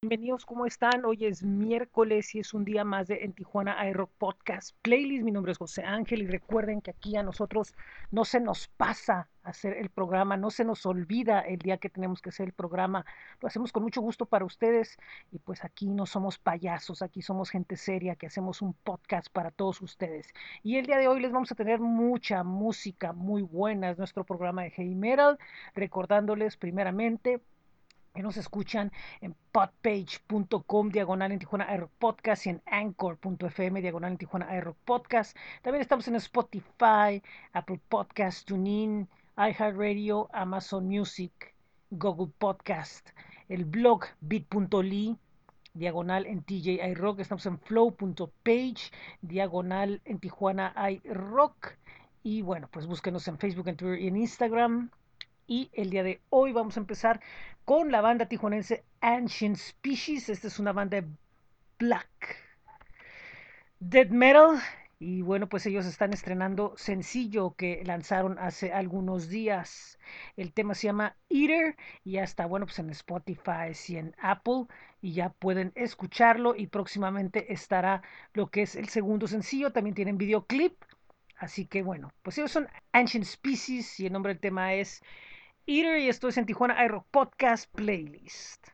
Bienvenidos, ¿cómo están? Hoy es miércoles y es un día más de En Tijuana iRock Podcast Playlist. Mi nombre es José Ángel y recuerden que aquí a nosotros no se nos pasa hacer el programa, no se nos olvida el día que tenemos que hacer el programa. Lo hacemos con mucho gusto para ustedes y pues aquí no somos payasos, aquí somos gente seria que hacemos un podcast para todos ustedes. Y el día de hoy les vamos a tener mucha música muy buena, es nuestro programa de Heavy Metal, recordándoles primeramente que nos escuchan en podpage.com diagonal en Tijuana Air Podcast y en anchor.fm diagonal en Tijuana Air Podcast. También estamos en Spotify, Apple Podcast, TuneIn, iHeartRadio, Amazon Music, Google Podcast, el blog bit.ly diagonal en TJ iRock. Estamos en flow.page diagonal en Tijuana iRock. Y bueno, pues búsquenos en Facebook, en Twitter y en Instagram. Y el día de hoy vamos a empezar con la banda tijuanense Ancient Species. Esta es una banda de black dead metal. Y bueno, pues ellos están estrenando sencillo que lanzaron hace algunos días. El tema se llama Eater y ya está, bueno, pues en Spotify y en Apple y ya pueden escucharlo y próximamente estará lo que es el segundo sencillo. También tienen videoclip. Así que bueno, pues ellos son Ancient Species y el nombre del tema es Eater y esto es en Tijuana iRock Podcast Playlist.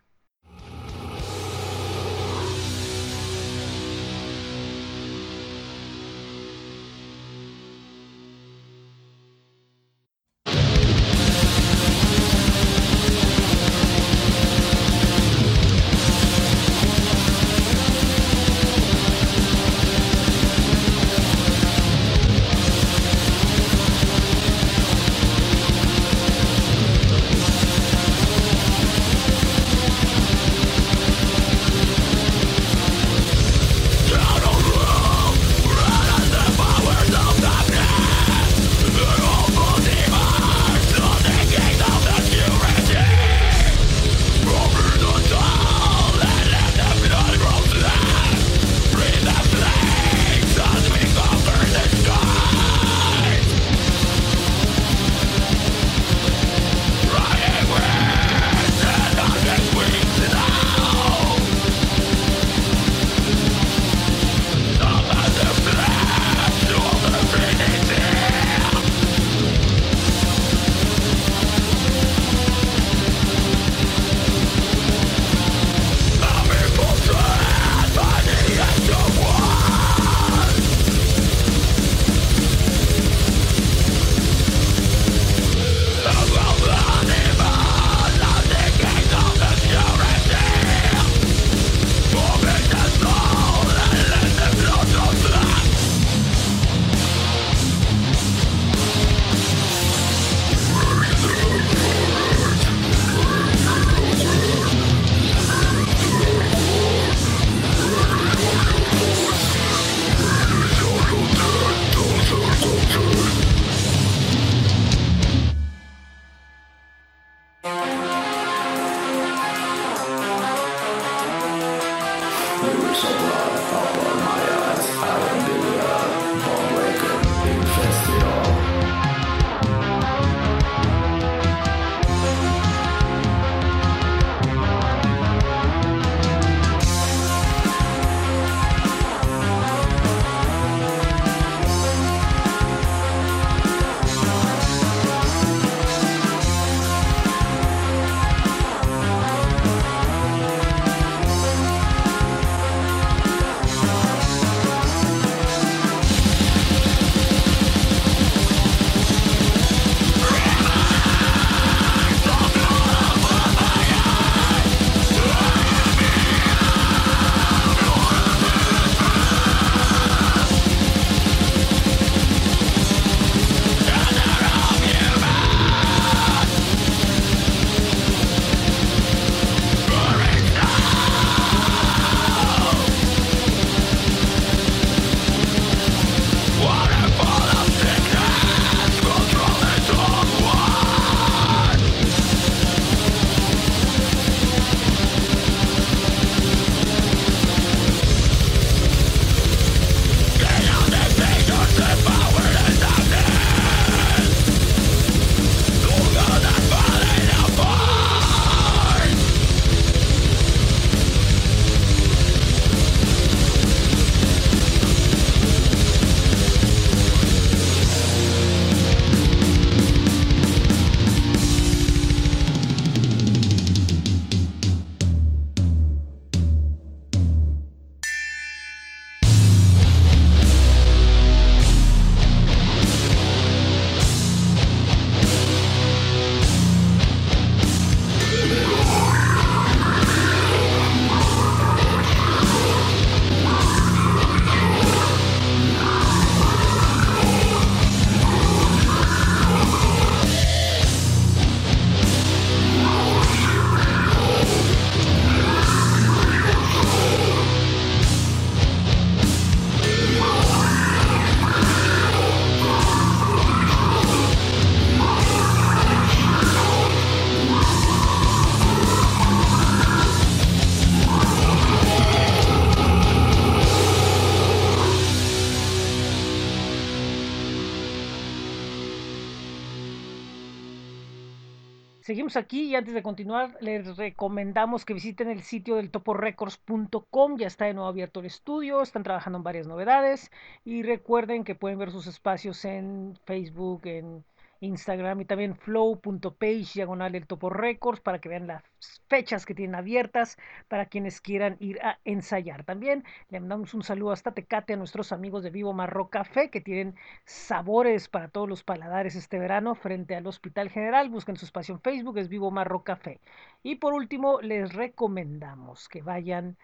Aquí y antes de continuar les recomendamos que visiten el sitio del toporecords.com. Ya está de nuevo abierto el estudio, están trabajando en varias novedades y recuerden que pueden ver sus espacios en Facebook, en Instagram y también flow.page diagonal el Topo Records para que vean las fechas que tienen abiertas para quienes quieran ir a ensayar. También le mandamos un saludo hasta Tecate a nuestros amigos de Vivo Marro Café que tienen sabores para todos los paladares este verano frente al Hospital General. Busquen su espacio en Facebook, es Vivo Marro Café. Y por último, les recomendamos que vayan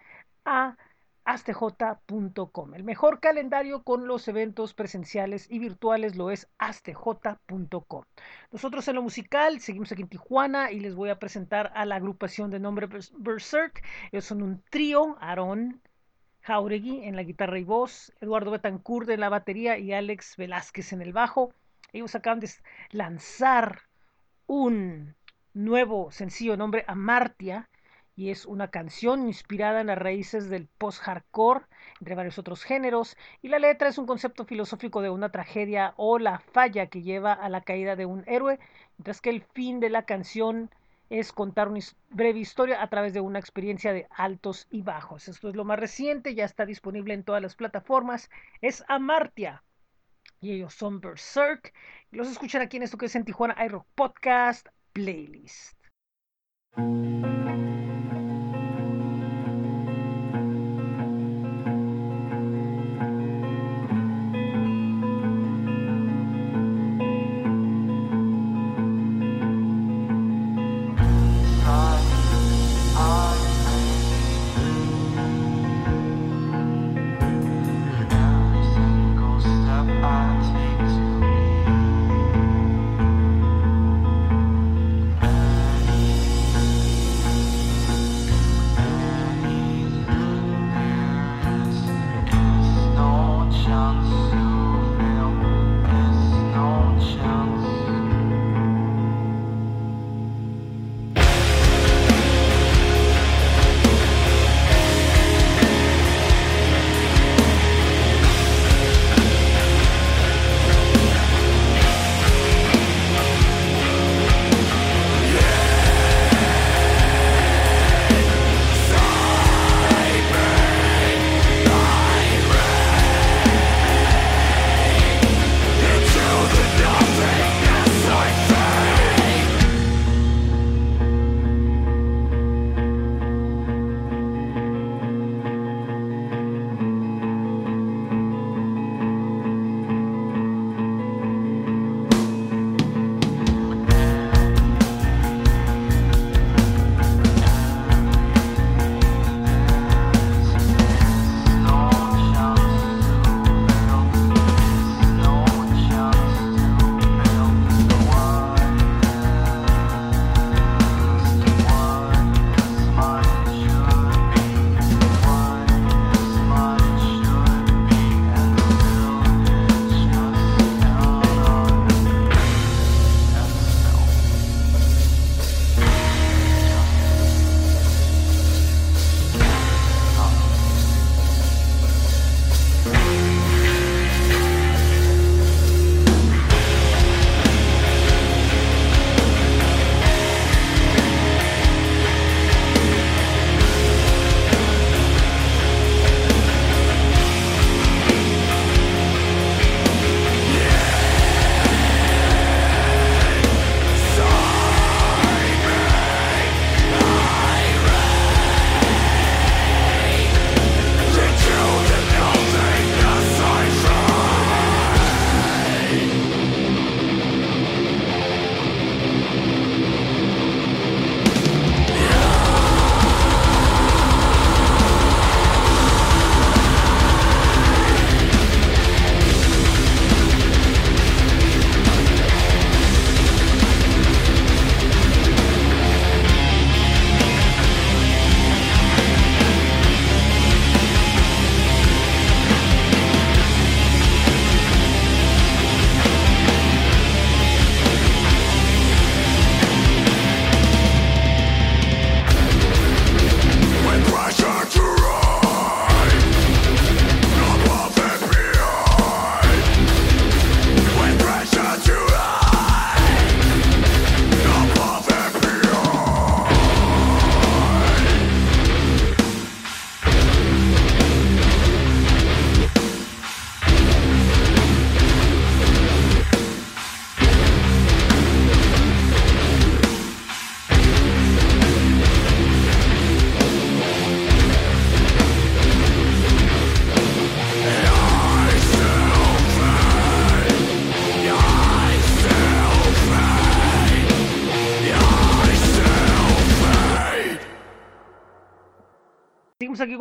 a astj.com. El mejor calendario con los eventos presenciales y virtuales lo es astj.com. Nosotros en lo musical seguimos aquí en Tijuana y les voy a presentar a la agrupación de nombre Berserk. Ellos son un trío, Aaron Jauregui en la guitarra y voz, Eduardo Betancourt en la batería y Alex Velázquez en el bajo. Ellos acaban de lanzar un nuevo sencillo nombre Amartia y es una canción inspirada en las raíces del post-hardcore, entre varios otros géneros, y la letra es un concepto filosófico de una tragedia o la falla que lleva a la caída de un héroe, mientras que el fin de la canción es contar una breve historia a través de una experiencia de altos y bajos. Esto es lo más reciente, ya está disponible en todas las plataformas, es Amartia. Y ellos son Berserk. Los escuchan aquí en esto que es en Tijuana iRock Podcast Playlist.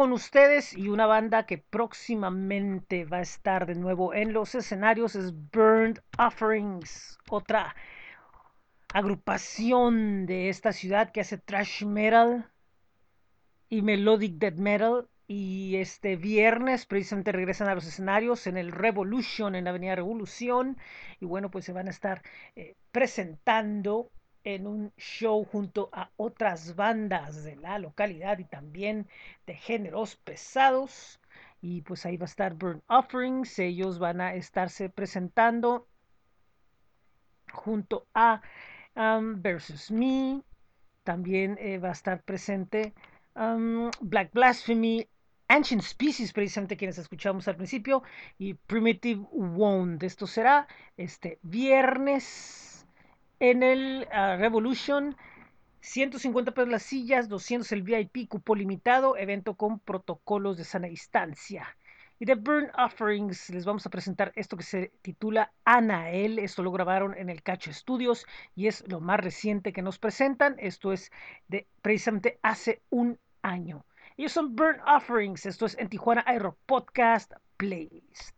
Con ustedes y una banda que próximamente va a estar de nuevo en los escenarios es Burned Offerings, otra agrupación de esta ciudad que hace thrash metal y melodic death metal. Y este viernes precisamente regresan a los escenarios en el Revolution, en la Avenida Revolución. Y bueno pues se van a estar eh, presentando en un show junto a otras bandas de la localidad y también de géneros pesados. Y pues ahí va a estar Burn Offerings. Ellos van a estarse presentando junto a um, Versus Me. También eh, va a estar presente um, Black Blasphemy, Ancient Species, precisamente quienes escuchamos al principio, y Primitive Wound. Esto será este viernes en el uh, Revolution, 150 pesos las sillas, 200 el VIP, cupo limitado, evento con protocolos de sana distancia. Y de Burn Offerings les vamos a presentar esto que se titula Anael. Esto lo grabaron en el Cacho Studios y es lo más reciente que nos presentan. Esto es de precisamente hace un año. Ellos son Burn Offerings. Esto es en Tijuana Aero Podcast Playlist.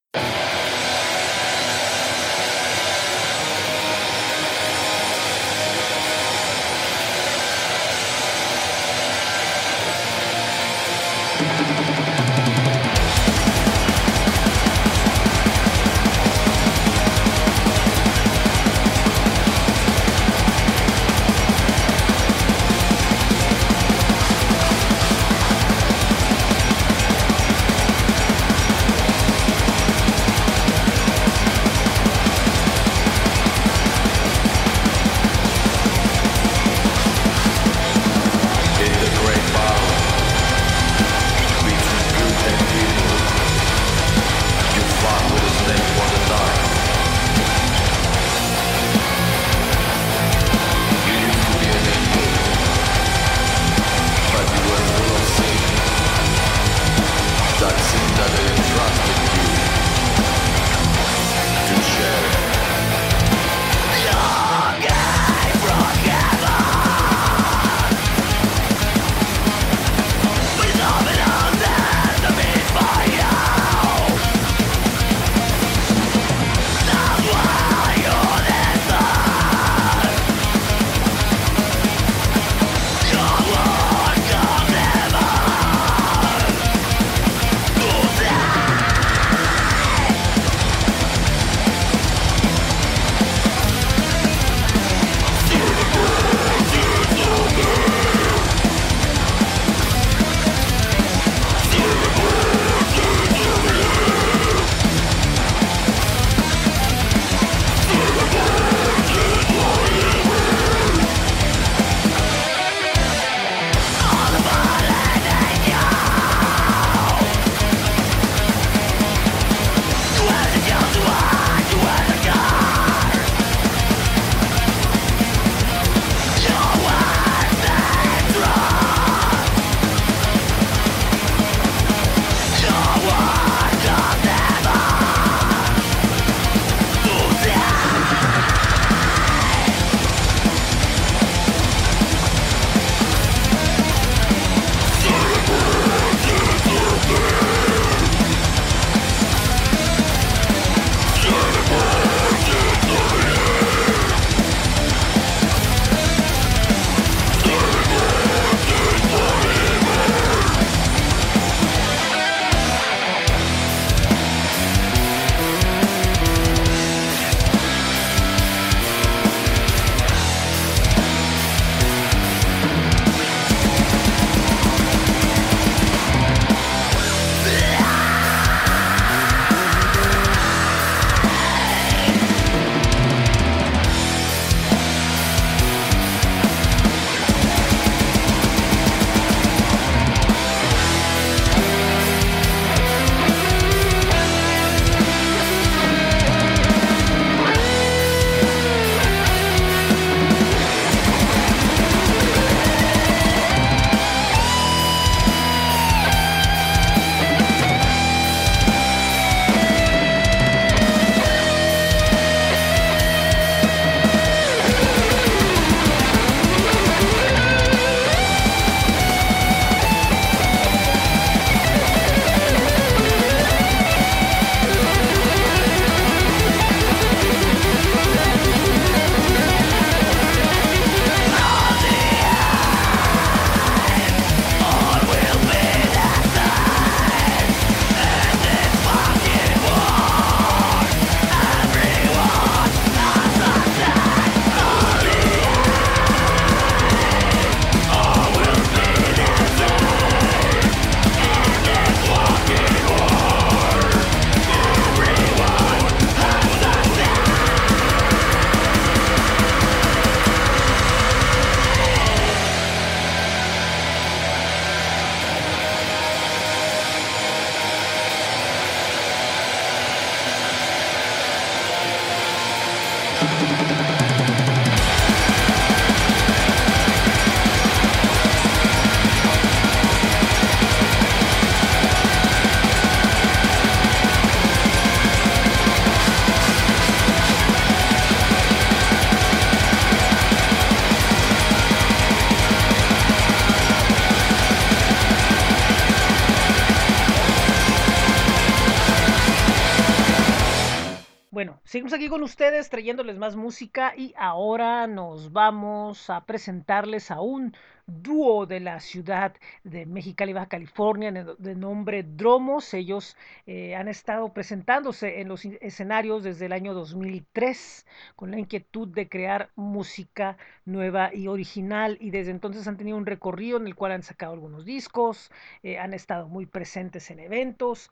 Con ustedes trayéndoles más música y ahora nos vamos a presentarles a un dúo de la ciudad de Mexicali, Baja California, de nombre Dromos. Ellos eh, han estado presentándose en los escenarios desde el año 2003 con la inquietud de crear música nueva y original y desde entonces han tenido un recorrido en el cual han sacado algunos discos, eh, han estado muy presentes en eventos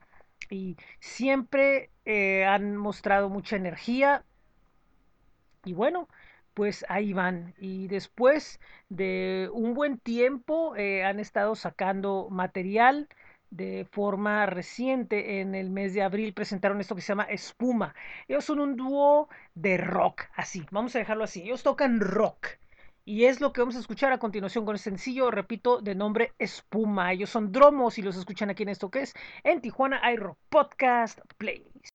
y siempre eh, han mostrado mucha energía. Y bueno, pues ahí van. Y después de un buen tiempo eh, han estado sacando material de forma reciente. En el mes de abril presentaron esto que se llama Espuma. Ellos son un dúo de rock, así, vamos a dejarlo así. Ellos tocan rock. Y es lo que vamos a escuchar a continuación con el sencillo, repito, de nombre Espuma. Ellos son dromos y los escuchan aquí en esto que es en Tijuana iRock Podcast Playlist.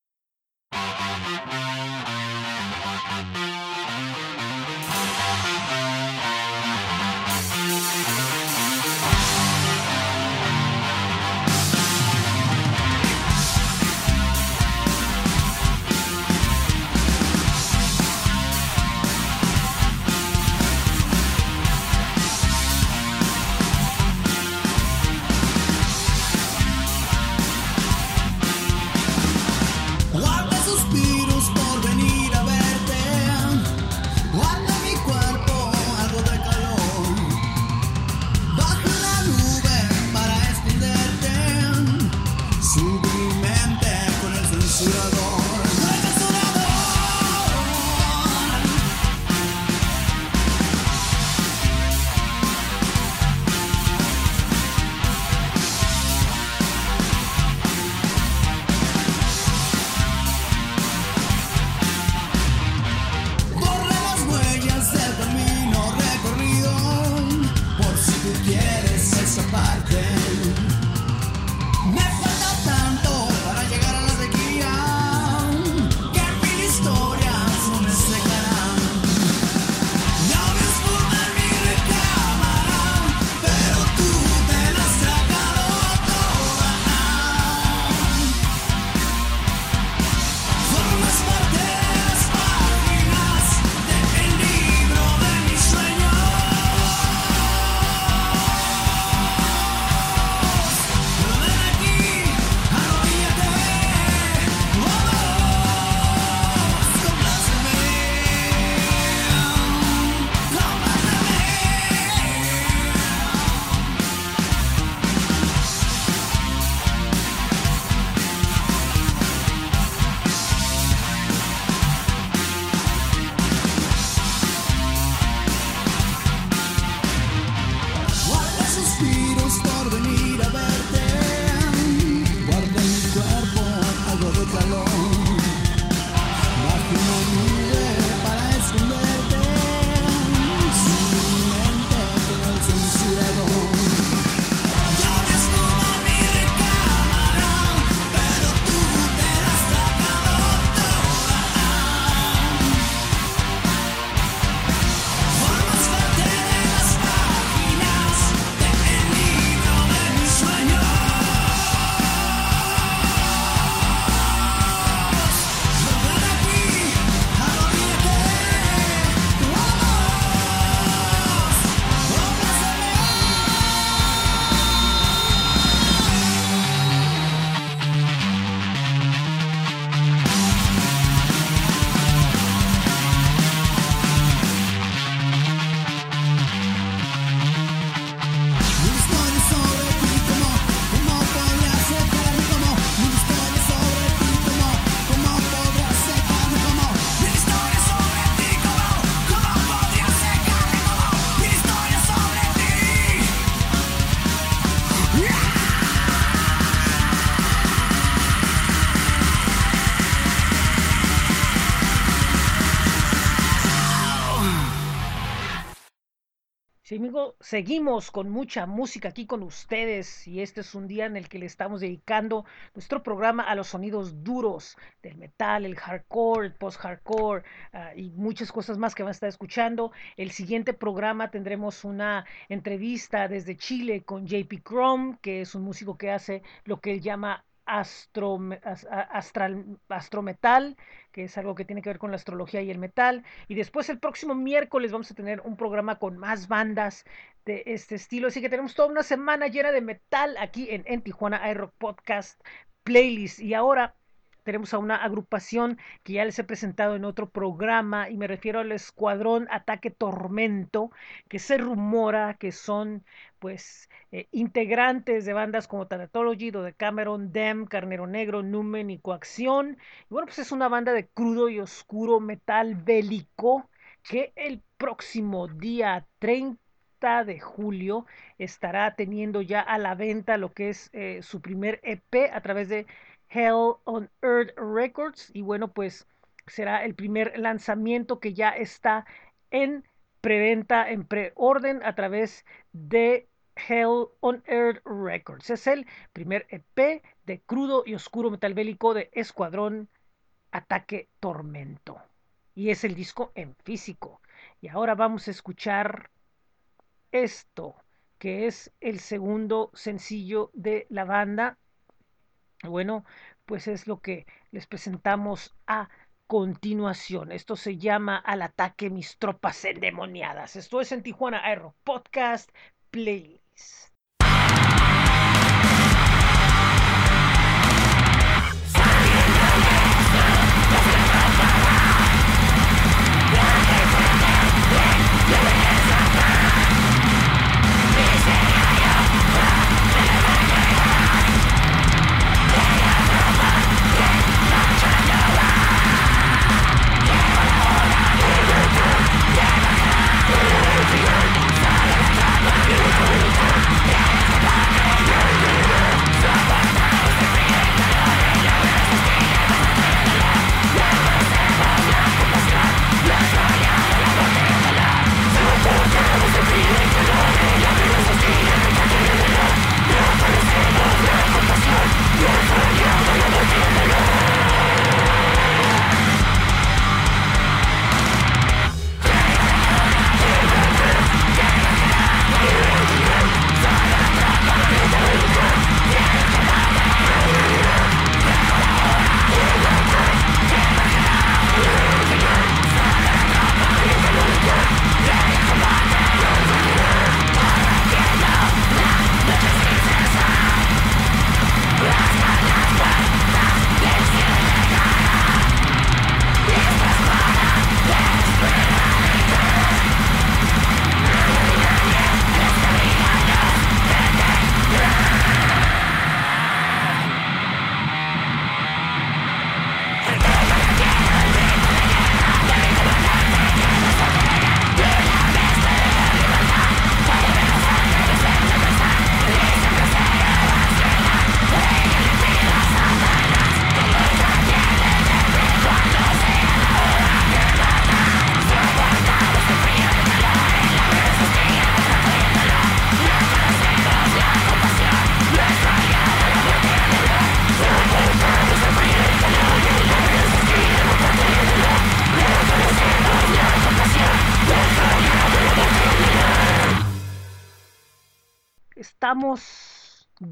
Seguimos con mucha música aquí con ustedes y este es un día en el que le estamos dedicando nuestro programa a los sonidos duros del metal, el hardcore, el post-hardcore ah, y muchas cosas más que van a estar escuchando. El siguiente programa tendremos una entrevista desde Chile con JP Chrome, que es un músico que hace lo que él llama astro, astral, astrometal, que es algo que tiene que ver con la astrología y el metal. Y después el próximo miércoles vamos a tener un programa con más bandas de este estilo. Así que tenemos toda una semana llena de metal aquí en, en Tijuana iRock Podcast Playlist. Y ahora tenemos a una agrupación que ya les he presentado en otro programa y me refiero al Escuadrón Ataque Tormento, que se rumora que son pues eh, integrantes de bandas como Thanatology, de Cameron, Dem, Carnero Negro, Numen y Coacción. Y bueno, pues es una banda de crudo y oscuro metal bélico que el próximo día 30 de julio estará teniendo ya a la venta lo que es eh, su primer EP a través de Hell on Earth Records. Y bueno, pues será el primer lanzamiento que ya está en preventa, en preorden a través de Hell on Earth Records. Es el primer EP de crudo y oscuro metal bélico de Escuadrón Ataque Tormento. Y es el disco en físico. Y ahora vamos a escuchar esto, que es el segundo sencillo de la banda bueno, pues es lo que les presentamos a continuación. Esto se llama Al ataque mis tropas endemoniadas. Esto es en Tijuana Aero Podcast Playlist.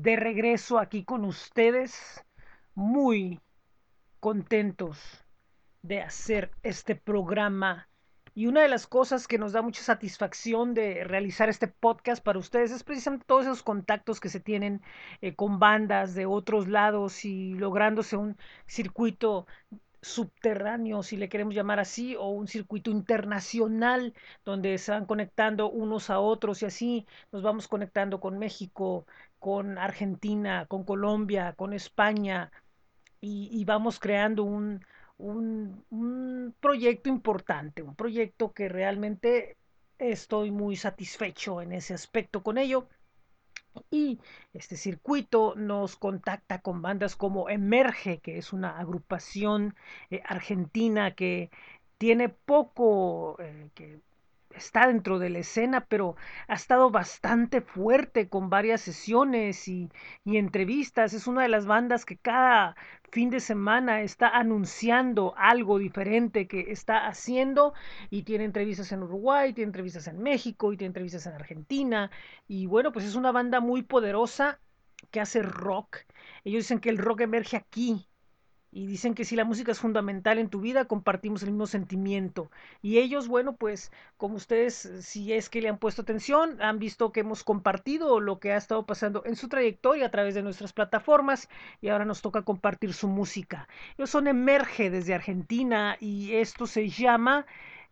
De regreso aquí con ustedes, muy contentos de hacer este programa. Y una de las cosas que nos da mucha satisfacción de realizar este podcast para ustedes es precisamente todos esos contactos que se tienen eh, con bandas de otros lados y lográndose un circuito subterráneo, si le queremos llamar así, o un circuito internacional donde se van conectando unos a otros y así nos vamos conectando con México, con Argentina, con Colombia, con España y, vamos creando un, un, proyecto importante, un proyecto que realmente estoy muy satisfecho en ese aspecto con ello. Y este circuito nos contacta con bandas como Emerge, que es una agrupación eh, argentina que tiene poco, eh, que está dentro de la escena, pero ha estado bastante fuerte con varias sesiones y, y, entrevistas. Es una de las bandas que cada fin de semana está anunciando algo diferente que está haciendo y tiene entrevistas en Uruguay, tiene entrevistas en México y tiene entrevistas en Argentina. Y bueno, pues es una banda muy poderosa que hace rock. Ellos dicen que el rock emerge aquí, y dicen que si la música es fundamental en tu vida, compartimos el mismo sentimiento. Y ellos, bueno, pues como ustedes, si es que le han puesto atención, han visto que hemos compartido lo que ha estado pasando en su trayectoria a través de nuestras plataformas y ahora nos toca compartir su música. Ellos son Emerge desde Argentina y esto se llama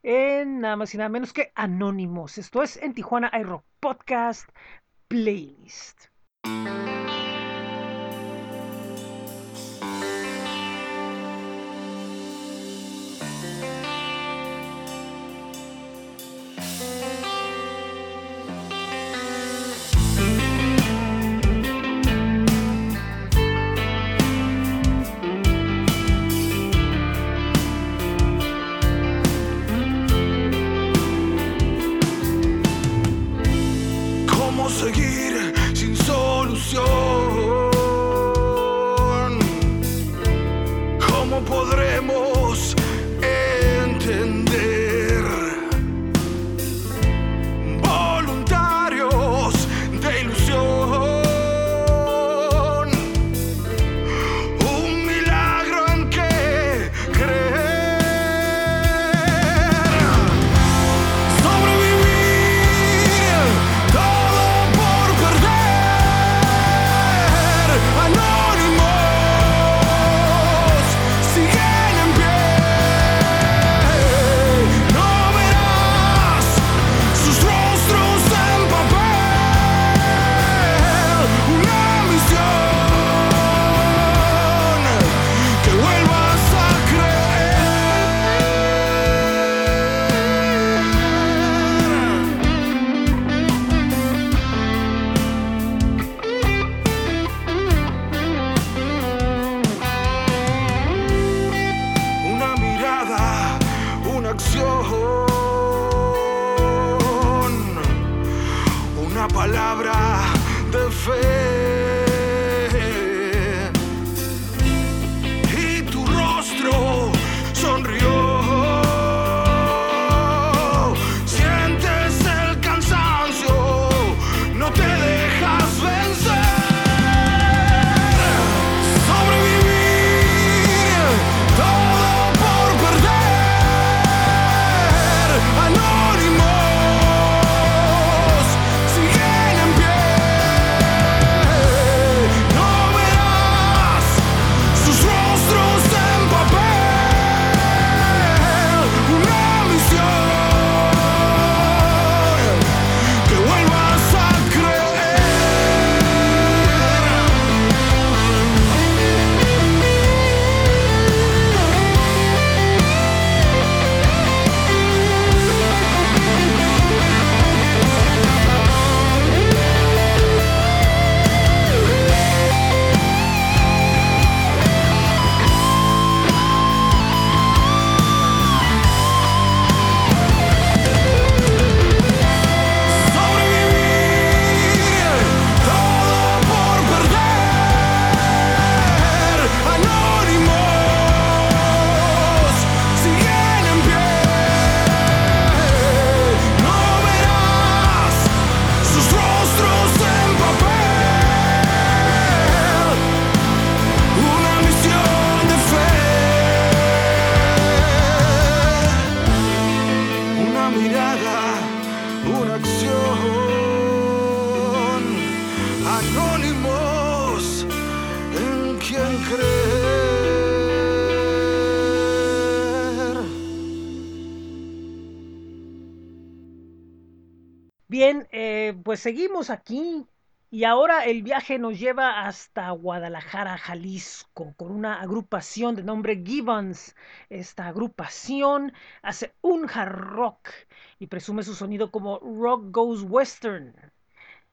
en nada más y nada menos que Anónimos. Esto es en Tijuana iRock Podcast Playlist. Seguimos aquí y ahora el viaje nos lleva hasta Guadalajara, Jalisco, con una agrupación de nombre Gibbons. Esta agrupación hace un hard rock y presume su sonido como Rock Goes Western.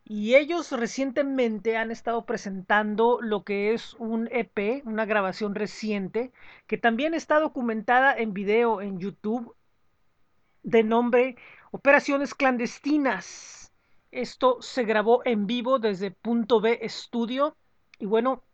Y ellos recientemente han estado presentando lo que es un EP, una grabación reciente, que también está documentada en video en YouTube, de nombre Operaciones Clandestinas. Esto se grabó en vivo desde Punto B Studio. Y bueno,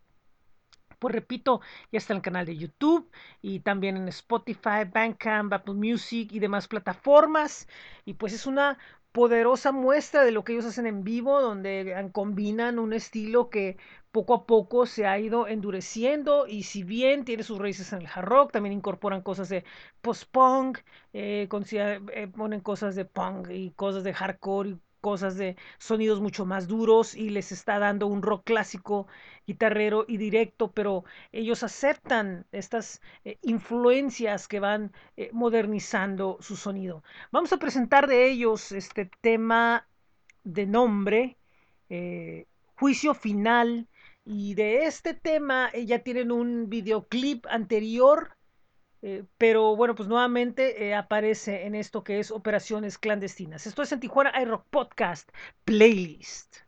pues repito, ya está en el canal de YouTube y también en Spotify, Bandcamp, Apple Music y demás plataformas. Y pues es una poderosa muestra de lo que ellos hacen en vivo, donde combinan un estilo que poco a poco se ha ido endureciendo y si bien tiene sus raíces en el hard rock, también incorporan cosas de post-punk, eh, eh, ponen cosas de punk y cosas de hardcore y cosas de sonidos mucho más duros y les está dando un rock clásico, guitarrero y directo, pero ellos aceptan estas eh, influencias que van eh, modernizando su sonido. Vamos a presentar de ellos este tema de nombre, eh, Juicio Final, y de este tema ya tienen un videoclip anterior eh, pero bueno, pues nuevamente eh, aparece en esto que es operaciones clandestinas. Esto es en Tijuana iRock Podcast Playlist.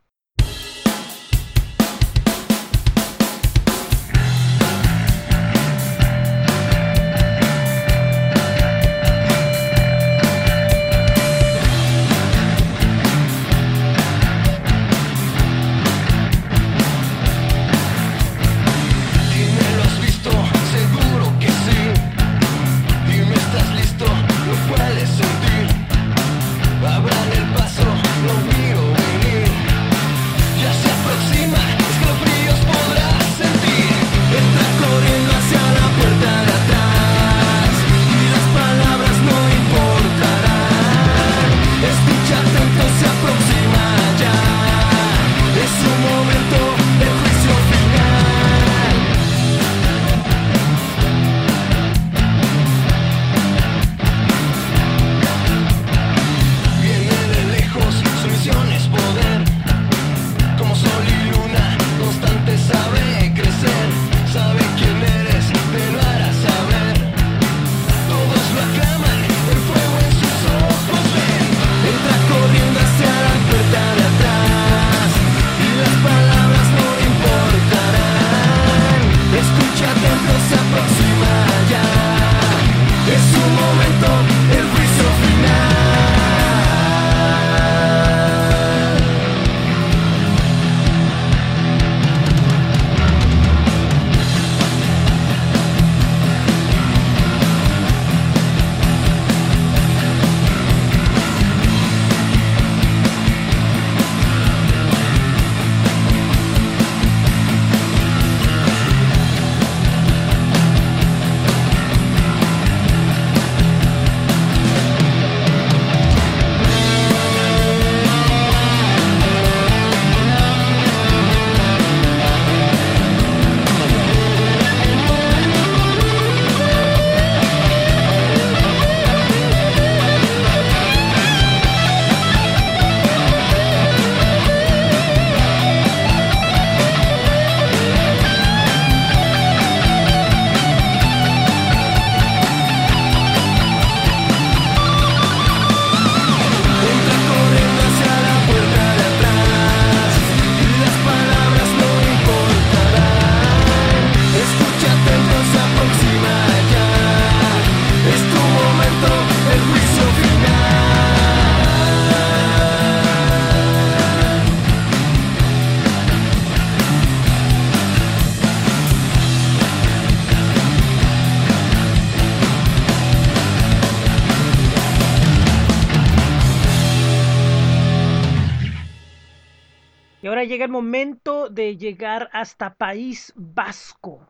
Llega el momento de llegar hasta País Vasco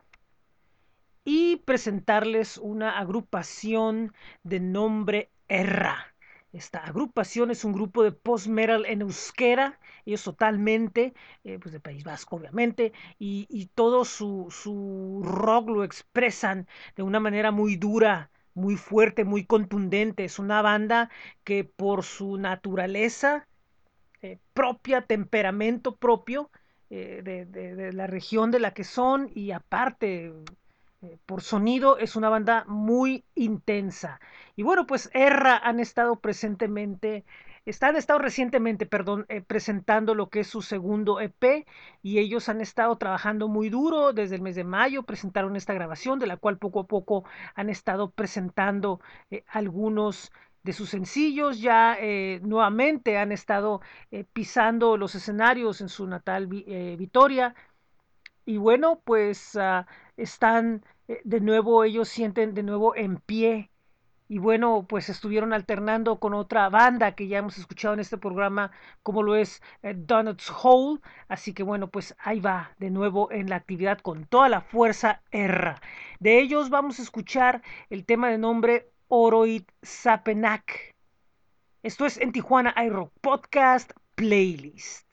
y presentarles una agrupación de nombre Erra. Esta agrupación es un grupo de post-metal en euskera, ellos totalmente, eh, pues de País Vasco obviamente, y, todo su, su rock lo expresan de una manera muy dura, muy fuerte, muy contundente. Es una banda que por su naturaleza eh, propia, temperamento propio eh, de, la región de la que son y aparte eh, por sonido es una banda muy intensa. Y bueno, pues Erra han estado presentemente, están estado recientemente, perdón, presentando lo que es su segundo EP y ellos han estado trabajando muy duro desde el mes de mayo, presentaron esta grabación de la cual poco a poco han estado presentando algunos de sus sencillos, ya eh, nuevamente han estado eh, pisando los escenarios en su natal eh, Vitoria. Y bueno, pues ah, están de nuevo, ellos sienten de nuevo en pie y bueno, pues estuvieron alternando con otra banda que ya hemos escuchado en este programa, como lo es Donuts Hole. Así que bueno, pues ahí va de nuevo en la actividad con toda la fuerza Erra. De ellos vamos a escuchar el tema de nombre Oroid Sapenak. Esto es en Tijuana iRock Podcast Playlist.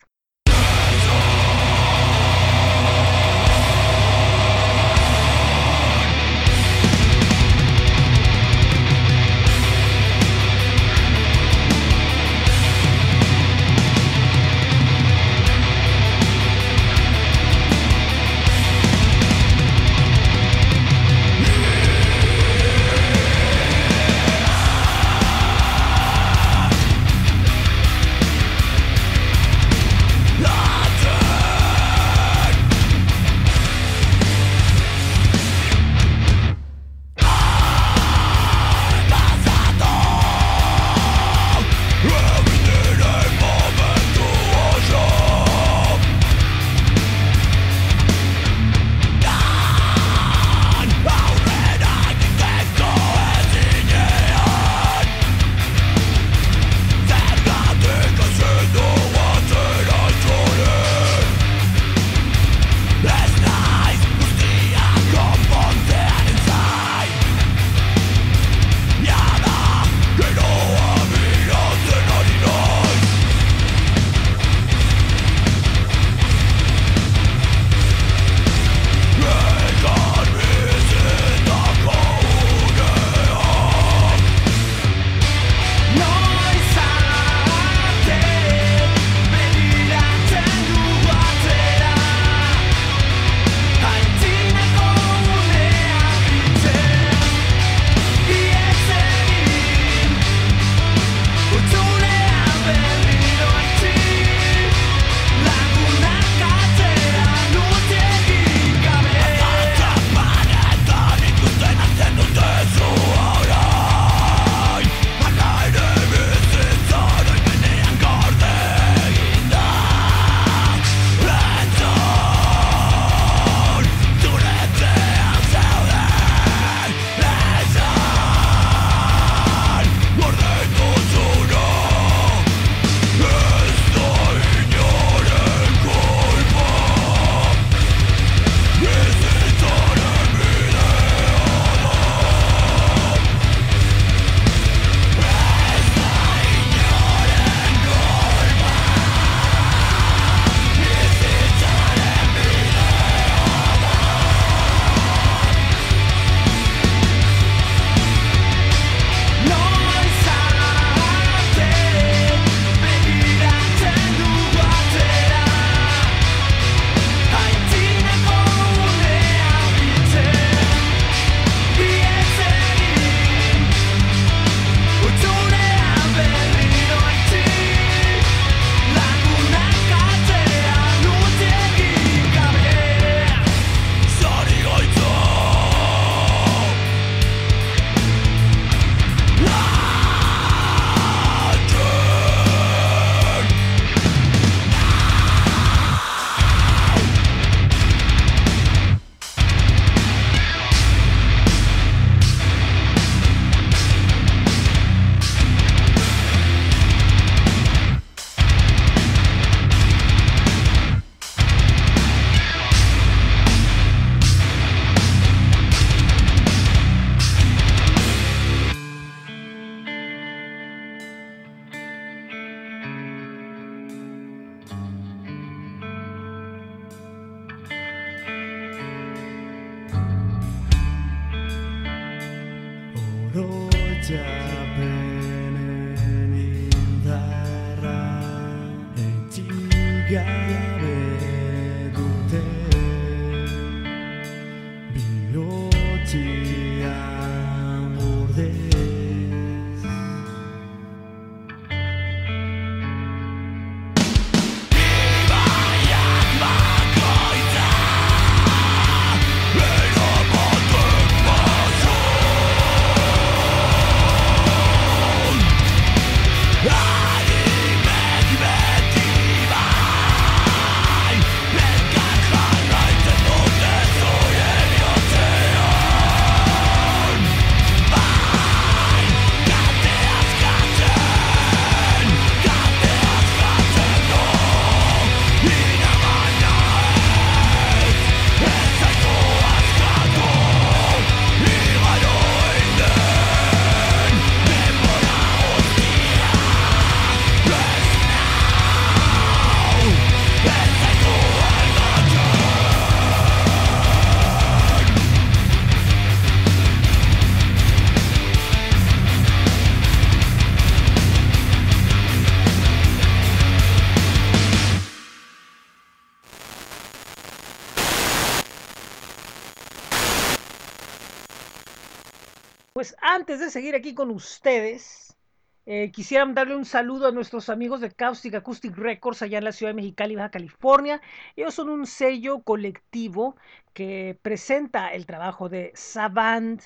Antes de seguir aquí con ustedes, eh, quisiera darle un saludo a nuestros amigos de Caustic Acoustic Records allá en la ciudad de Mexicali, Baja California. Ellos son un sello colectivo que presenta el trabajo de Savant,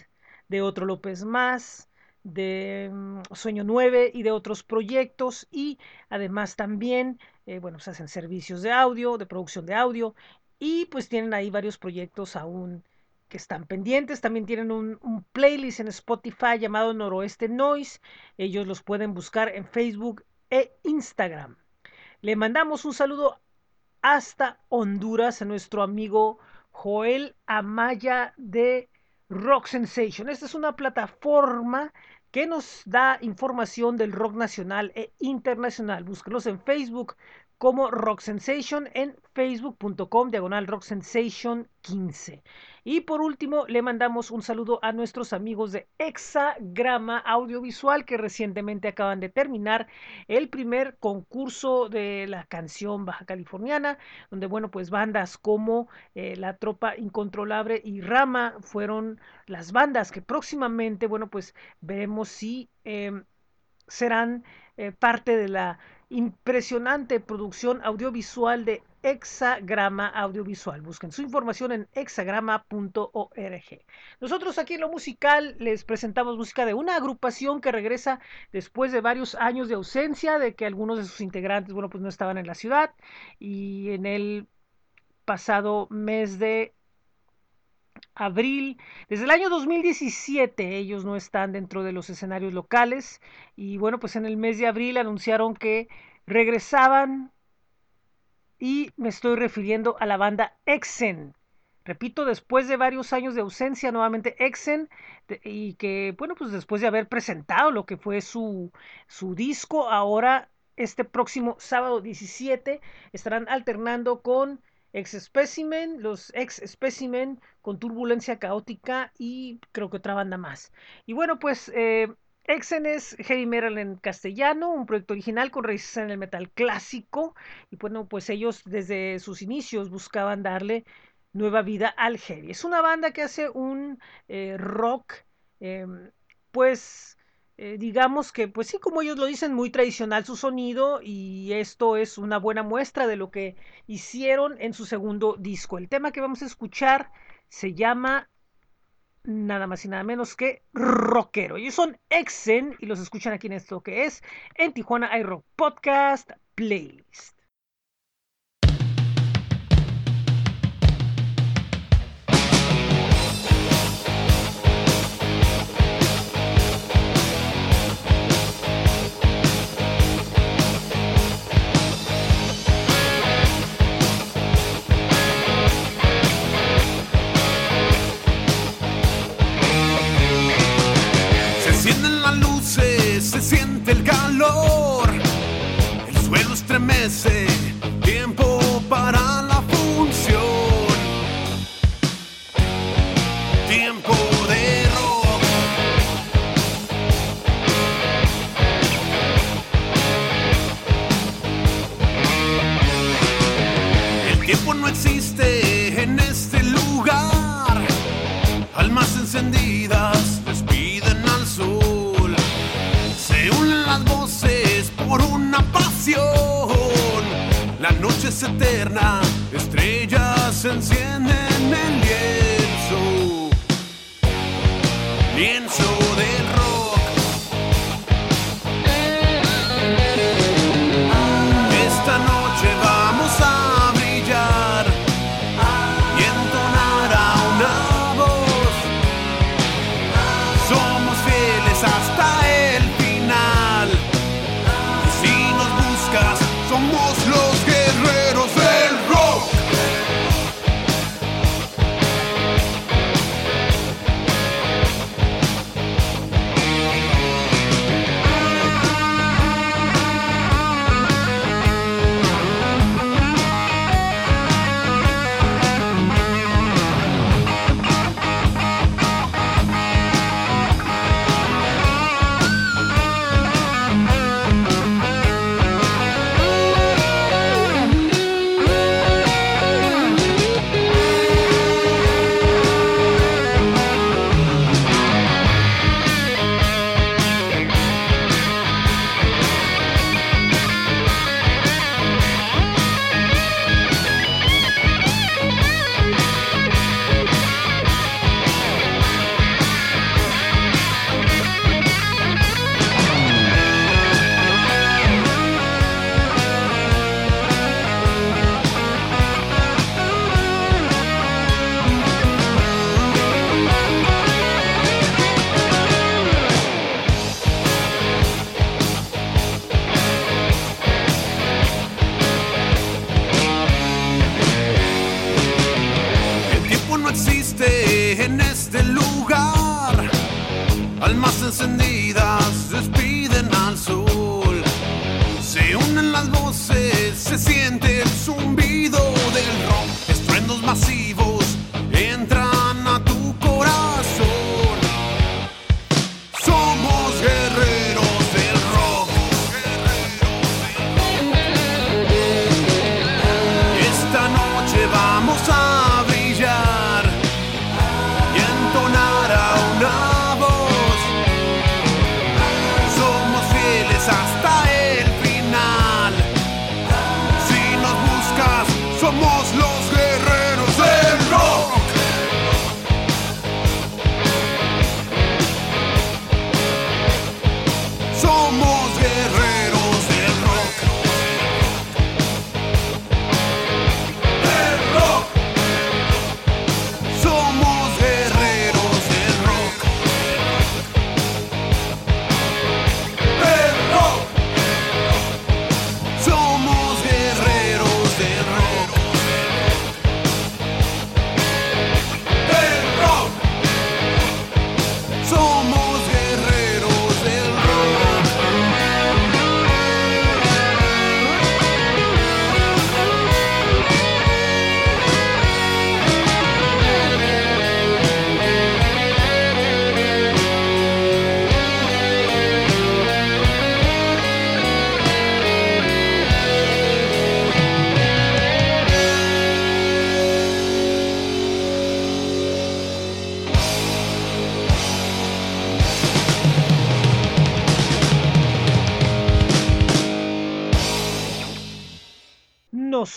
de Otro López Más, de mm, Sueño 9 y de otros proyectos y además también, eh, bueno, se hacen servicios de audio, de producción de audio y pues tienen ahí varios proyectos aún que están pendientes. También tienen un, playlist en Spotify llamado Noroeste Noise. Ellos los pueden buscar en Facebook e Instagram. Le mandamos un saludo hasta Honduras a nuestro amigo Joel Amaya de Rock Sensation. Esta es una plataforma que nos da información del rock nacional e internacional. Búsquenos en Facebook como Rock Sensation en facebook.com diagonal Rock Sensation 15. Y por último, le mandamos un saludo a nuestros amigos de Hexagrama Audiovisual que recientemente acaban de terminar el primer concurso de la canción baja californiana, donde, bueno, pues bandas como eh, La Tropa Incontrolable y Rama fueron las bandas que próximamente, bueno, pues veremos si eh, serán eh, parte de la impresionante producción audiovisual de Hexagrama Audiovisual. Busquen su información en hexagrama.org. Nosotros aquí en lo musical les presentamos música de una agrupación que regresa después de varios años de ausencia, de que algunos de sus integrantes, bueno, pues no estaban en la ciudad y en el pasado mes de abril. Desde el año 2017 ellos no están dentro de los escenarios locales y bueno, pues en el mes de abril anunciaron que regresaban y me estoy refiriendo a la banda Exen. Repito, después de varios años de ausencia, nuevamente Exen, y que, bueno, pues después de haber presentado lo que fue su, su disco, ahora este próximo sábado 17 estarán alternando con Ex Specimen, los Ex Specimen con Turbulencia Caótica y creo que otra banda más. Y bueno, pues eh, Exen es heavy metal en castellano, un proyecto original con raíces en el metal clásico. Y bueno, pues ellos desde sus inicios buscaban darle nueva vida al heavy. Es una banda que hace un eh, rock, eh, pues eh, digamos que, pues sí, como ellos lo dicen, muy tradicional su sonido y esto es una buena muestra de lo que hicieron en su segundo disco. El tema que vamos a escuchar se llama nada más y nada menos que rockero. Ellos son Exen y los escuchan aquí en esto que es en Tijuana iRock Podcast Playlist. Se siente el calor, el suelo estremece,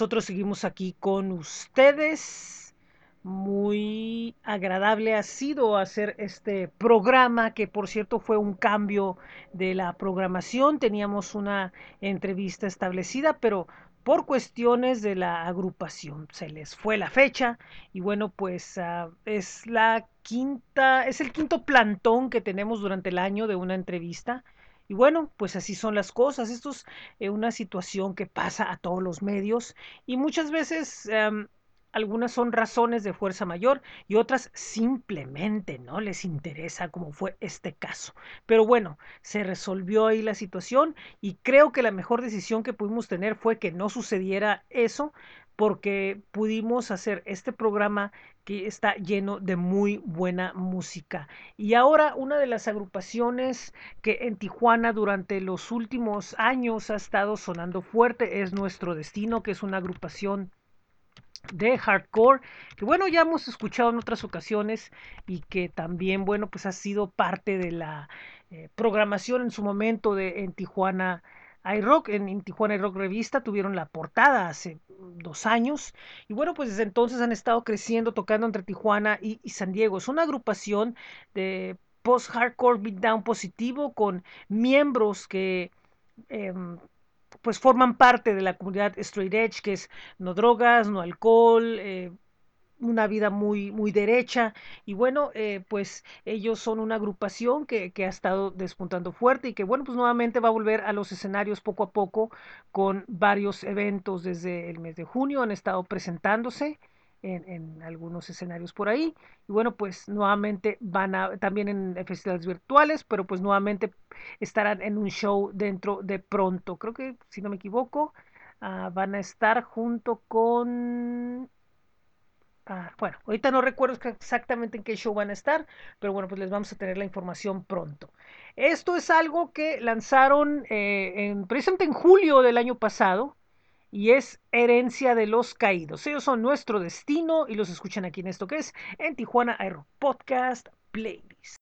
Nosotros seguimos aquí con ustedes. Muy agradable ha sido hacer este programa, que por cierto fue un cambio de la programación. Teníamos una entrevista establecida, pero por cuestiones de la agrupación se les fue la fecha y bueno, pues ah, es la quinta, es el quinto plantón que tenemos durante el año de una entrevista. Y bueno, pues así son las cosas. Esto es eh, una situación que pasa a todos los medios y muchas veces em, algunas son razones de fuerza mayor y otras simplemente no les interesa, como fue este caso. Pero bueno, se resolvió ahí la situación y creo que la mejor decisión que pudimos tener fue que no sucediera eso porque pudimos hacer este programa que está lleno de muy buena música. Y ahora una de las agrupaciones que en Tijuana durante los últimos años ha estado sonando fuerte es Nuestro Destino, que es una agrupación de hardcore, que bueno, ya hemos escuchado en otras ocasiones y que también, bueno, pues ha sido parte de la eh, programación en su momento de en Tijuana iRock, en, en Tijuana iRock Revista, tuvieron la portada hace dos años y bueno, pues desde entonces han estado creciendo, tocando entre Tijuana y, San Diego. Es una agrupación de post-hardcore beatdown positivo con miembros que em, pues forman parte de la comunidad straight edge, que es no drogas, no alcohol, eh, una vida muy, muy derecha. Y bueno, eh, pues ellos son una agrupación que, que, ha estado despuntando fuerte y que bueno, pues nuevamente va a volver a los escenarios poco a poco con varios eventos desde el mes de junio. Han estado presentándose. En, en, algunos escenarios por ahí. Y bueno, pues nuevamente van a, también en festivales virtuales, pero pues nuevamente estarán en un show dentro de pronto. Creo que, si no me equivoco, uh, van a estar junto con Ah, bueno, ahorita no recuerdo exactamente en qué show van a estar, pero bueno, pues les vamos a tener la información pronto. Esto es algo que lanzaron eh, en, precisamente en julio del año pasado y es Herencia de los Caídos. Ellos son nuestro destino y los escuchan aquí en esto que es en Tijuana Aero Podcast Playlist.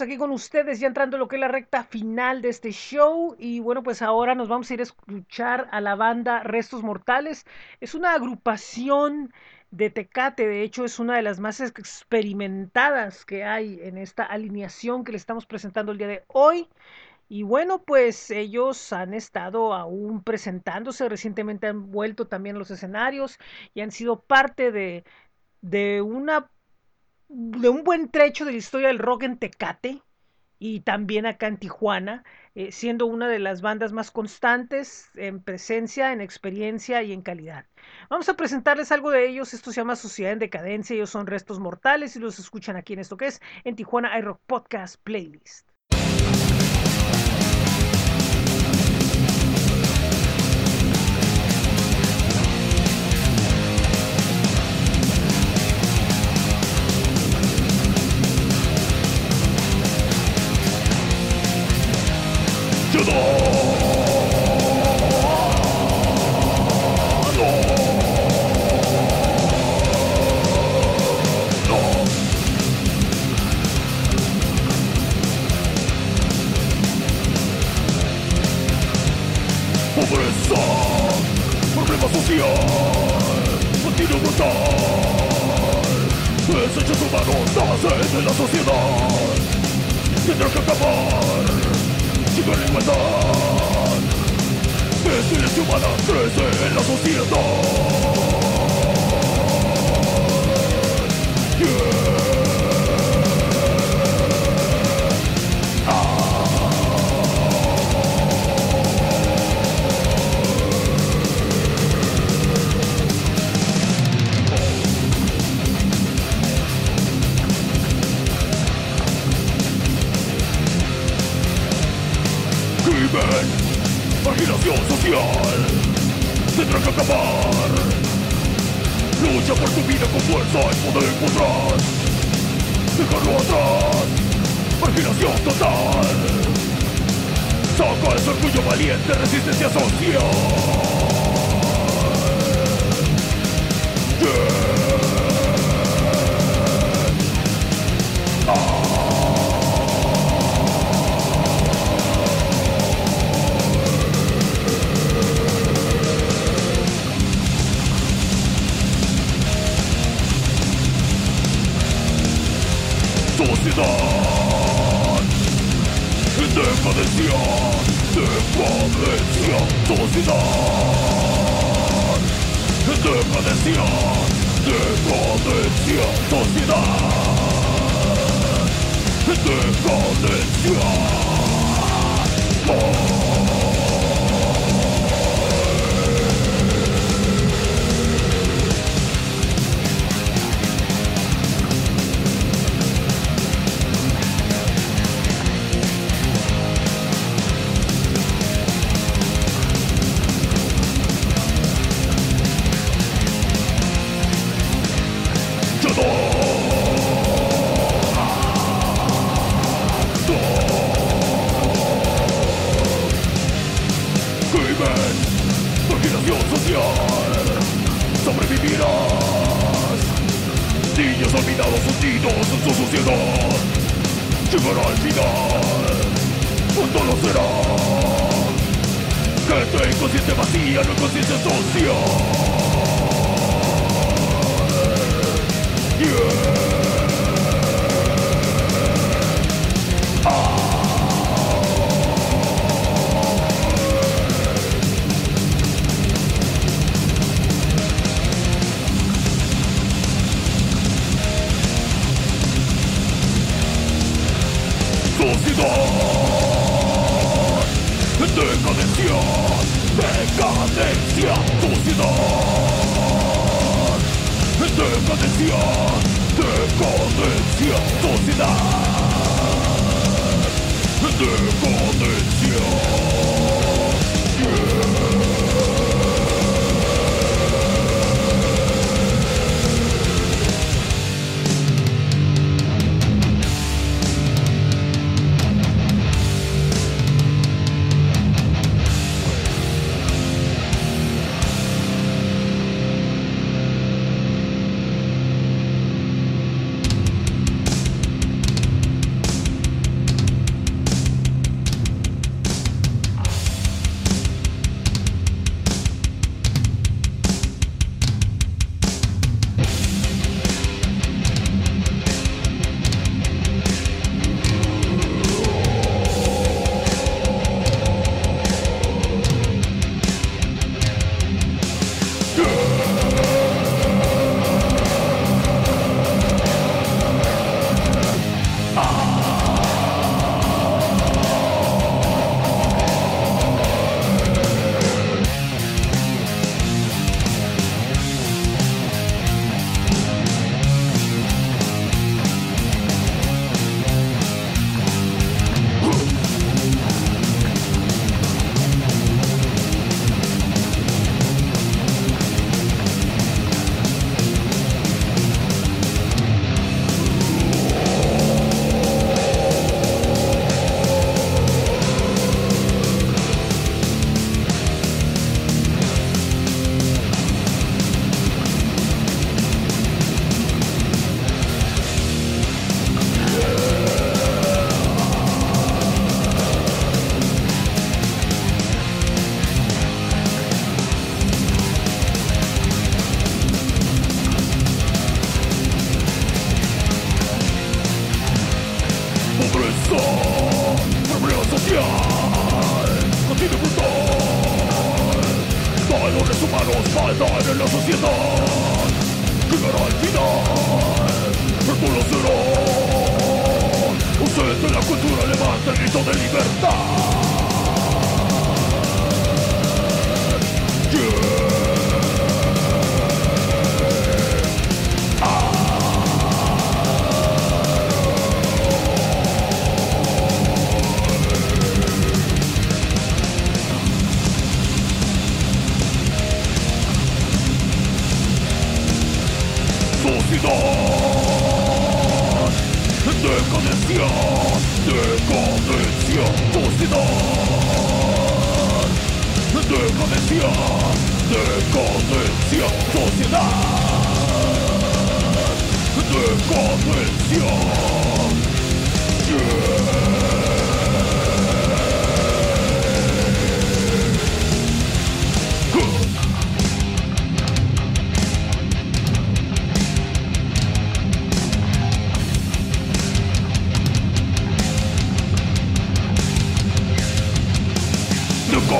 Aquí con ustedes ya entrando en lo que es la recta final de este show. Y bueno pues ahora nos vamos a ir a escuchar a la banda Restos Mortales. Es una agrupación de Tecate de hecho es una de las más experimentadas que hay en esta alineación que le estamos presentando el día de hoy. Y bueno pues ellos han estado aún presentándose recientemente han vuelto también a los escenarios y han sido parte de de una de un buen trecho de la historia del rock en Tecate y también acá en Tijuana, eh, siendo una de las bandas más constantes en presencia, en experiencia y en calidad. Vamos a presentarles algo de ellos. Esto se llama Sociedad en Decadencia. Ellos son Restos Mortales y los escuchan aquí en esto que es en Tijuana iRock Podcast Playlist. Desechos humanos nacen en la sociedad, tendrá que acabar sin igualdad. Especie humana crece en la sociedad. Marginación social, tendrá que acabar. Lucha por tu vida con fuerza y poder podrás dejarlo atrás. Marginación total. Saca ese orgullo valiente, resistencia social. Sociedad Decadencia, decadencia, sociedad Decadencia, decadencia, sociedad Decadencia oh.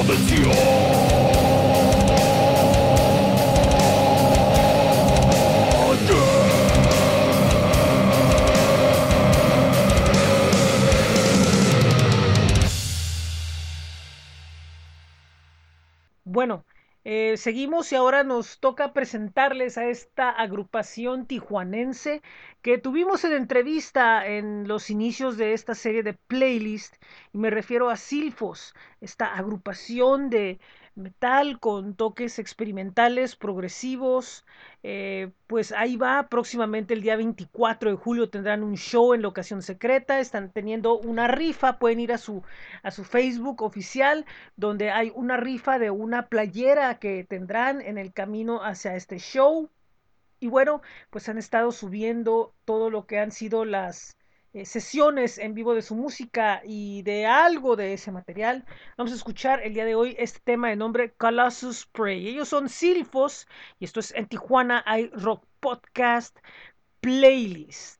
Bueno, eh, seguimos y ahora nos toca presentarles a esta agrupación tijuanense que tuvimos en entrevista en los inicios de esta serie de playlist y me refiero a Silfos, esta agrupación de metal con toques experimentales, progresivos. Eh, pues ahí va, próximamente el día 24 de julio tendrán un show en locación secreta, están teniendo una rifa, pueden ir a su, a su Facebook oficial, donde hay una rifa de una playera que tendrán en el camino hacia este show. Y bueno, pues han estado subiendo todo lo que han sido las eh, sesiones en vivo de su música y de algo de ese material. Vamos a escuchar el día de hoy este tema de nombre Colossus Prey. Ellos son Silfos y esto es en Tijuana hay Rock Podcast Playlist.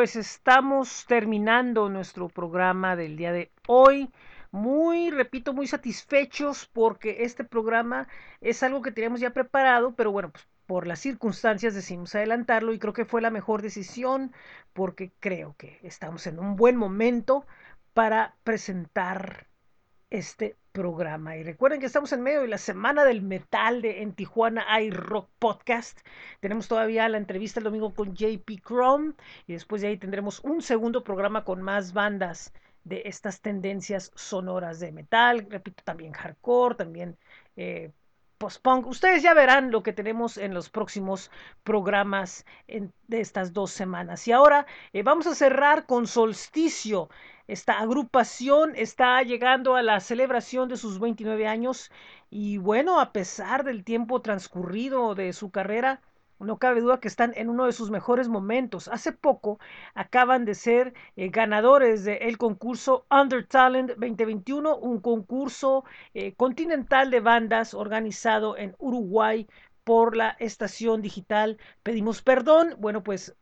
Pues estamos terminando nuestro programa del día de hoy. Muy, repito, muy satisfechos porque este programa es algo que teníamos ya preparado, pero bueno, pues por las circunstancias decidimos adelantarlo y creo que fue la mejor decisión porque creo que estamos en un buen momento para presentar este programa. Y recuerden que estamos en medio de la semana del metal de en Tijuana hay Rock Podcast. Tenemos todavía la entrevista el domingo con JP Chrome y después de ahí tendremos un segundo programa con más bandas de estas tendencias sonoras de metal. Repito, también hardcore, también eh, post-punk. Ustedes ya verán lo que tenemos en los próximos programas de estas dos semanas. Y ahora eh, vamos a cerrar con Solsticio. Esta agrupación está llegando a la celebración de sus 29 años y bueno, a pesar del tiempo transcurrido de su carrera, no cabe duda que están en uno de sus mejores momentos. Hace poco acaban de ser eh, ganadores del concurso Under Talent 2021, un concurso eh, continental de bandas organizado en Uruguay por la estación digital Pedimos Perdón. Bueno, pues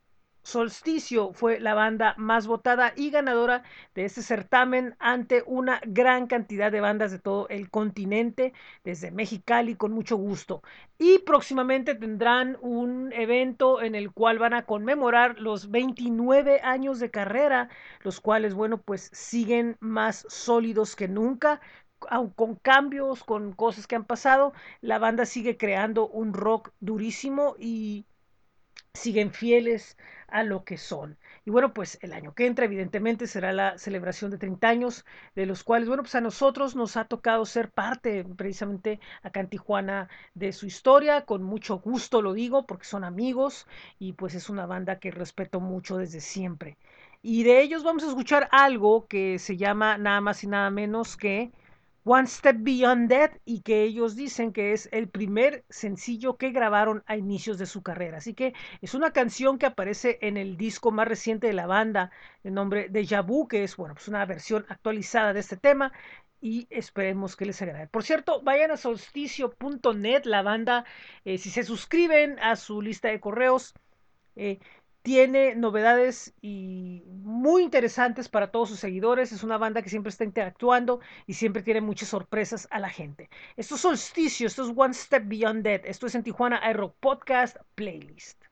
Solsticio fue la banda más votada y ganadora de este certamen ante una gran cantidad de bandas de todo el continente, desde Mexicali, con mucho gusto. Y próximamente tendrán un evento en el cual van a conmemorar los 29 años de carrera, los cuales, bueno, pues siguen más sólidos que nunca, con cambios, con cosas que han pasado, la banda sigue creando un rock durísimo y siguen fieles a lo que son. Y bueno, pues el año que entra, evidentemente, será la celebración de 30 años, de los cuales, bueno, pues a nosotros nos ha tocado ser parte, precisamente acá en Tijuana, de su historia. Con mucho gusto lo digo, porque son amigos y pues es una banda que respeto mucho desde siempre. Y de ellos vamos a escuchar algo que se llama nada más y nada menos que One Step Beyond That y que ellos dicen que es el primer sencillo que grabaron a inicios de su carrera. Así que es una canción que aparece en el disco más reciente de la banda, el nombre de Vu, que es bueno, pues una versión actualizada de este tema y esperemos que les agrade. Por cierto, vayan a solsticio.net, la banda, eh, si se suscriben a su lista de correos, eh, tiene novedades y muy interesantes para todos sus seguidores. Es una banda que siempre está interactuando y siempre tiene muchas sorpresas a la gente. Esto es Solsticio, esto es One Step Beyond Dead. Esto es en Tijuana Aero Podcast Playlist.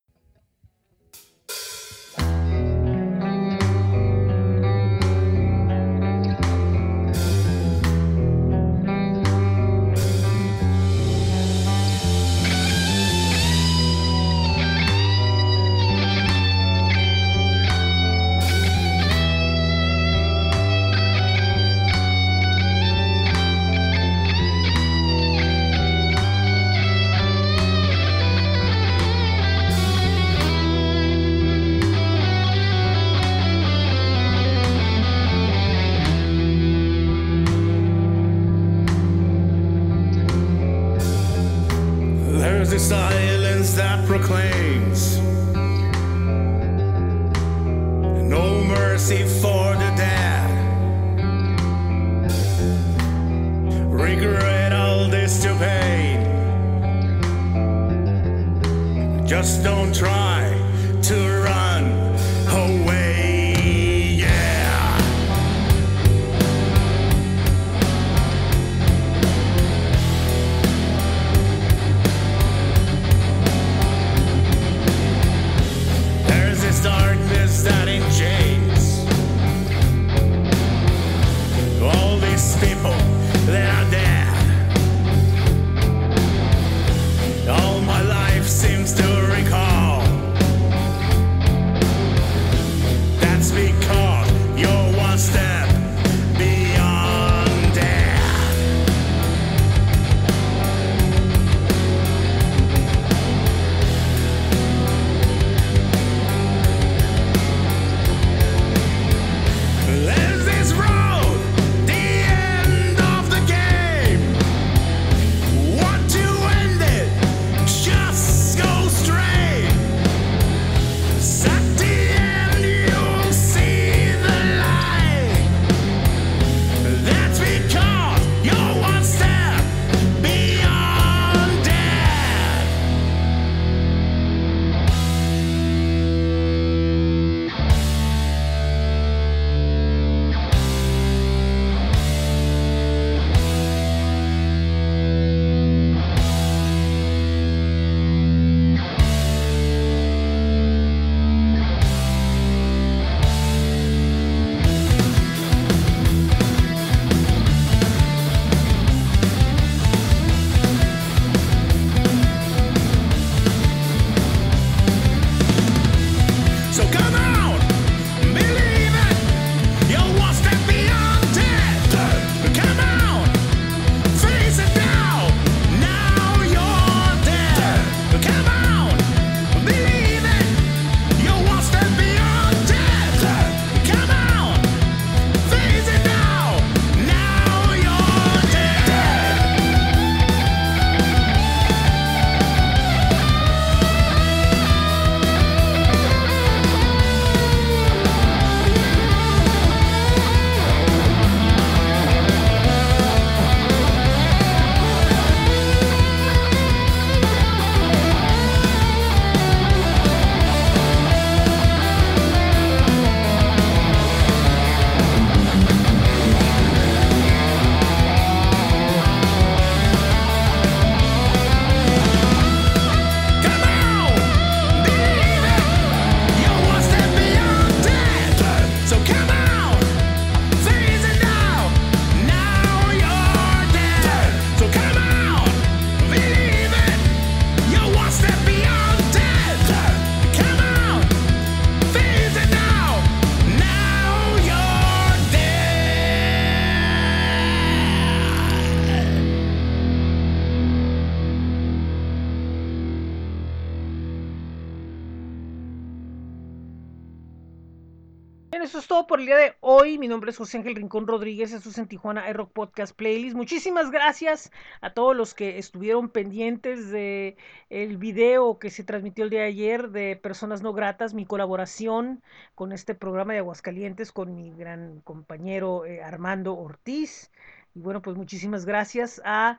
Eso es todo por el día de hoy. Mi nombre es José Ángel Rincón Rodríguez. Esto es en Tijuana Rock Podcast Playlist. Muchísimas gracias a todos los que estuvieron pendientes de el video que se transmitió el día de ayer de Personas No Gratas, mi colaboración con este programa de Aguascalientes con mi gran compañero eh, Armando Ortiz. Y bueno, pues muchísimas gracias a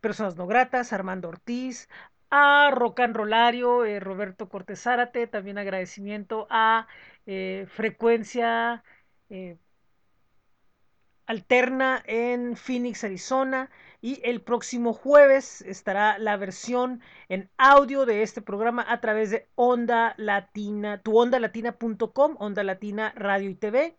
Personas No Gratas, Armando Ortiz, a Rocan Rolario, eh, Roberto Cortés Zárate, también agradecimiento a eh, Frecuencia eh, Alterna en Phoenix, Arizona. Y el próximo jueves estará la versión en audio de este programa a través de Onda Latina, tuondalatina.com, Onda Latina Radio y TV.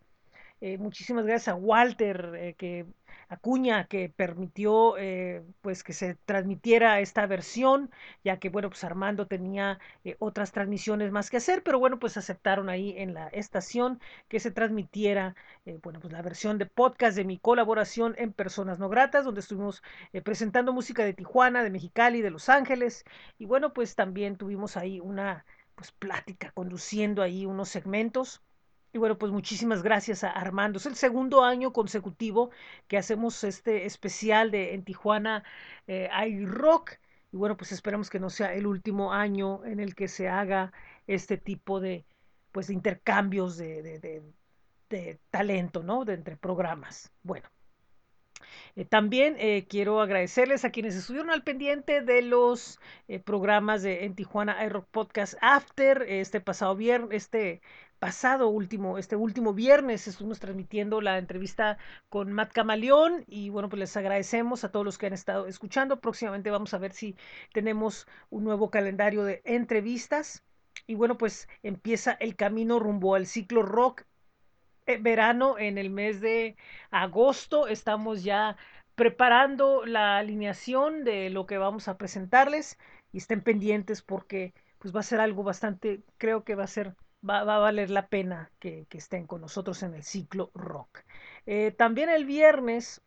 muchísimas gracias a Walter, que Acuña que permitió eh, pues que se transmitiera esta versión, ya que bueno, pues Armando tenía eh, otras transmisiones más que hacer, pero bueno, pues aceptaron ahí en la estación que se transmitiera eh, bueno, pues la versión de podcast de mi colaboración en Personas No Gratas, donde estuvimos presentando música de Tijuana, de Mexicali, de Los Ángeles, y bueno, pues también tuvimos ahí una pues plática, conduciendo ahí unos segmentos y bueno, pues muchísimas gracias a Armando. Es el segundo año consecutivo que hacemos este especial de en Tijuana eh, rock. Y bueno, pues esperamos que no sea el último año en el que se haga este tipo de, pues, de intercambios de, de, de talento, ¿no? De entre programas. Bueno. Eh, también eh, quiero agradecerles a quienes estuvieron al pendiente de los eh, programas de en Tijuana iRock Podcast After este pasado viernes, este pasado último, este último viernes estuvimos transmitiendo la entrevista con Matt Camaleón y bueno, pues les agradecemos a todos los que han estado escuchando. Próximamente vamos a ver si tenemos un nuevo calendario de entrevistas. Y bueno, pues empieza el camino rumbo al ciclo rock eh, verano en el mes de agosto. Estamos ya preparando la alineación de lo que vamos a presentarles y estén pendientes porque pues va a ser algo bastante, creo que va a ser va, a valer la pena que, estén con nosotros en el ciclo rock. Eh, también el viernes,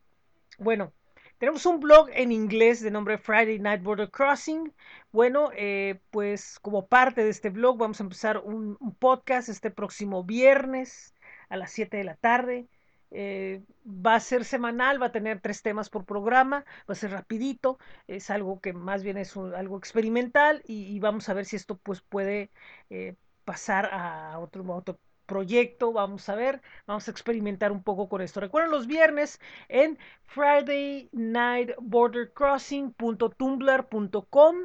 bueno, tenemos un blog en inglés de nombre Friday Night Border Crossing. Bueno, eh, pues como parte de este blog vamos a empezar un, podcast este próximo viernes a las 7 de la tarde. Eh, va a ser semanal, va a tener tres temas por programa, va a ser rapidito, es algo que más bien es algo experimental y, vamos a ver si esto pues puede pasar a otro, otro proyecto, vamos a ver, vamos a experimentar un poco con esto. Recuerden los viernes en Friday Night Border Crossing.tumblr.com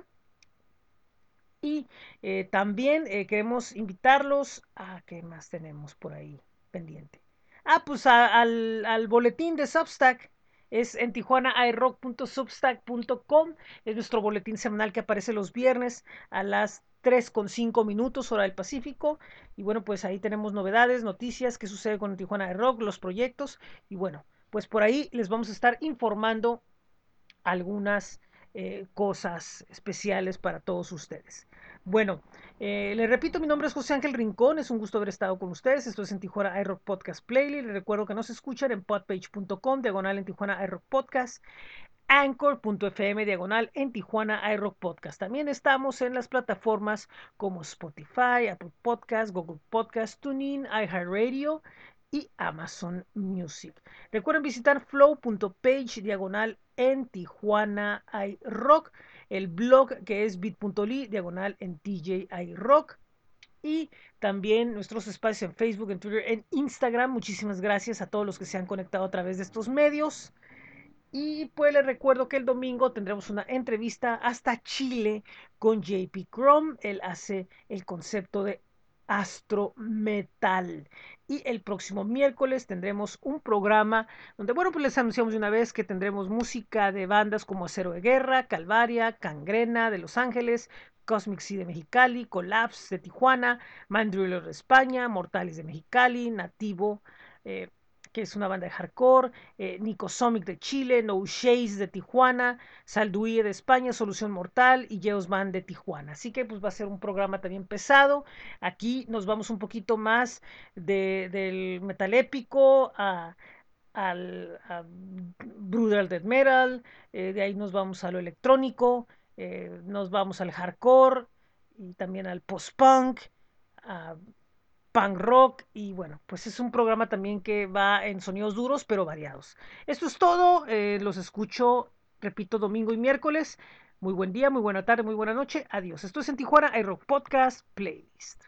y eh, también eh, queremos invitarlos a qué más tenemos por ahí pendiente. Ah, pues al, al boletín de Substack es en tijuanairock.substack.com. Es nuestro boletín semanal que aparece los viernes a las 3 con 5 minutos hora del Pacífico. Y bueno, pues ahí tenemos novedades, noticias, qué sucede con Tijuana Rock, los proyectos. Y bueno, pues por ahí les vamos a estar informando algunas eh, cosas especiales para todos ustedes. Bueno, eh, les repito, mi nombre es José Ángel Rincón, es un gusto haber estado con ustedes. Esto es en Tijuana iRock Podcast Playlist. Les recuerdo que nos escuchan en podpage.com, diagonal en Tijuana iRock Podcast, anchor.fm, diagonal en Tijuana iRock Podcast. También estamos en las plataformas como Spotify, Apple Podcast, Google Podcast, TuneIn, iHeartRadio y Amazon Music. Recuerden visitar flow.page, diagonal en Tijuana iRock el blog que es bit.ly diagonal en TJI Rock y también nuestros espacios en Facebook, en Twitter, en Instagram. Muchísimas gracias a todos los que se han conectado a través de estos medios. Y pues les recuerdo que el domingo tendremos una entrevista hasta Chile con JP Chrome. Él hace el concepto de Astro Metal. Y el próximo miércoles tendremos un programa donde, bueno, pues les anunciamos de una vez que tendremos música de bandas como Acero de Guerra, Calvaria, Cangrena de Los Ángeles, Cosmic Sea de Mexicali, Collapse de Tijuana, Mandriller de España, Mortales de Mexicali, Nativo, eh, que es una banda de hardcore, eh, Nicosomic de Chile, No Shades de Tijuana, Salduie de España, Solución Mortal y Geos Band de Tijuana. Así que pues va a ser un programa también pesado. Aquí nos vamos un poquito más del metal épico a, al brutal death metal, eh, de ahí nos vamos a lo electrónico, eh, nos vamos al hardcore y también al post-punk, punk rock y bueno, pues es un programa también que va en sonidos duros pero variados. Esto es todo, eh, los escucho, repito, domingo y miércoles. Muy buen día, muy buena tarde, muy buena noche. Adiós. Esto es en Tijuana iRock Podcast Playlist.